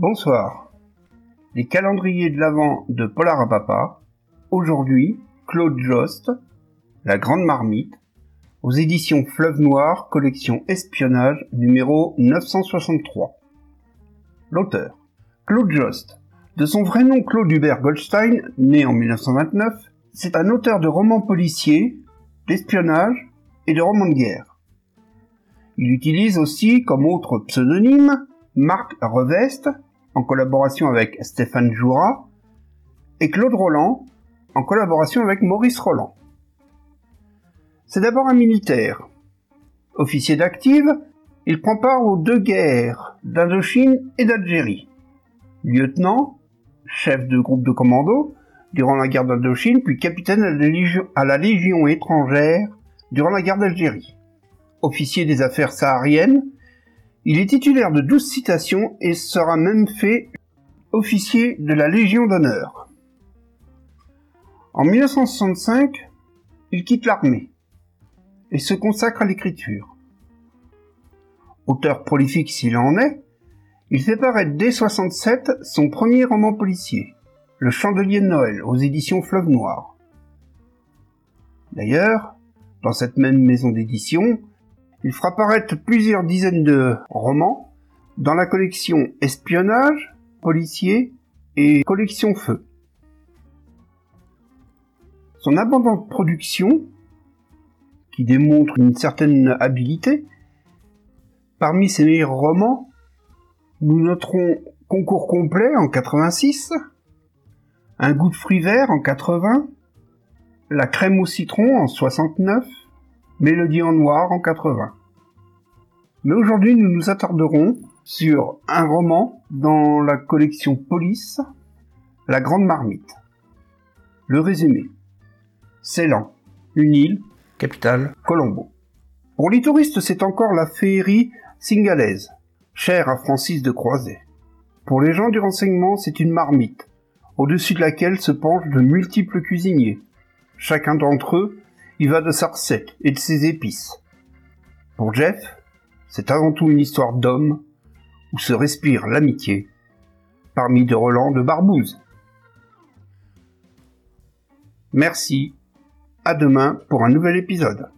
Bonsoir. Les calendriers de l'Avent de Polar à Papa. Aujourd'hui, Claude Jost, La Grande Marmite, aux éditions Fleuve Noir, collection Espionnage, numéro 963. L'auteur, Claude Jost. De son vrai nom Claude Hubert Goldstein, né en 1929, c'est un auteur de romans policiers, d'espionnage et de romans de guerre. Il utilise aussi comme autre pseudonyme Marc Reveste, en collaboration avec Stéphane Joura, et Claude Roland, en collaboration avec Maurice Roland. C'est d'abord un militaire. Officier d'active, il prend part aux deux guerres d'Indochine et d'Algérie. Lieutenant, chef de groupe de commando durant la guerre d'Indochine, puis capitaine à la Légion étrangère durant la guerre d'Algérie. Officier des affaires sahariennes, il est titulaire de 12 citations et sera même fait officier de la Légion d'honneur. En 1965, il quitte l'armée et se consacre à l'écriture. Auteur prolifique s'il en est, il fait paraître dès 67 son premier roman policier, Le Chandelier de Noël, aux éditions Fleuve Noir. D'ailleurs, dans cette même maison d'édition, il fera paraître plusieurs dizaines de romans dans la collection Espionnage, Policier et Collection Feu. Son abondante production, qui démontre une certaine habileté, parmi ses meilleurs romans, nous noterons Concours complet en 86, Un goût de fruits verts en 80, La crème au citron en 69, Mélodie en noir en 80. Mais aujourd'hui, nous nous attarderons sur un roman dans la collection Police, La Grande Marmite. Le résumé. Ceylan, une île, capitale, Colombo. Pour les touristes, c'est encore la féerie singalaise, chère à Francis de Croiset. Pour les gens du renseignement, c'est une marmite, au-dessus de laquelle se penchent de multiples cuisiniers. Chacun d'entre eux il va de sa recette et de ses épices. Pour Jeff, c'est avant tout une histoire d'homme où se respire l'amitié parmi de relents de Barbouze. Merci, à demain pour un nouvel épisode.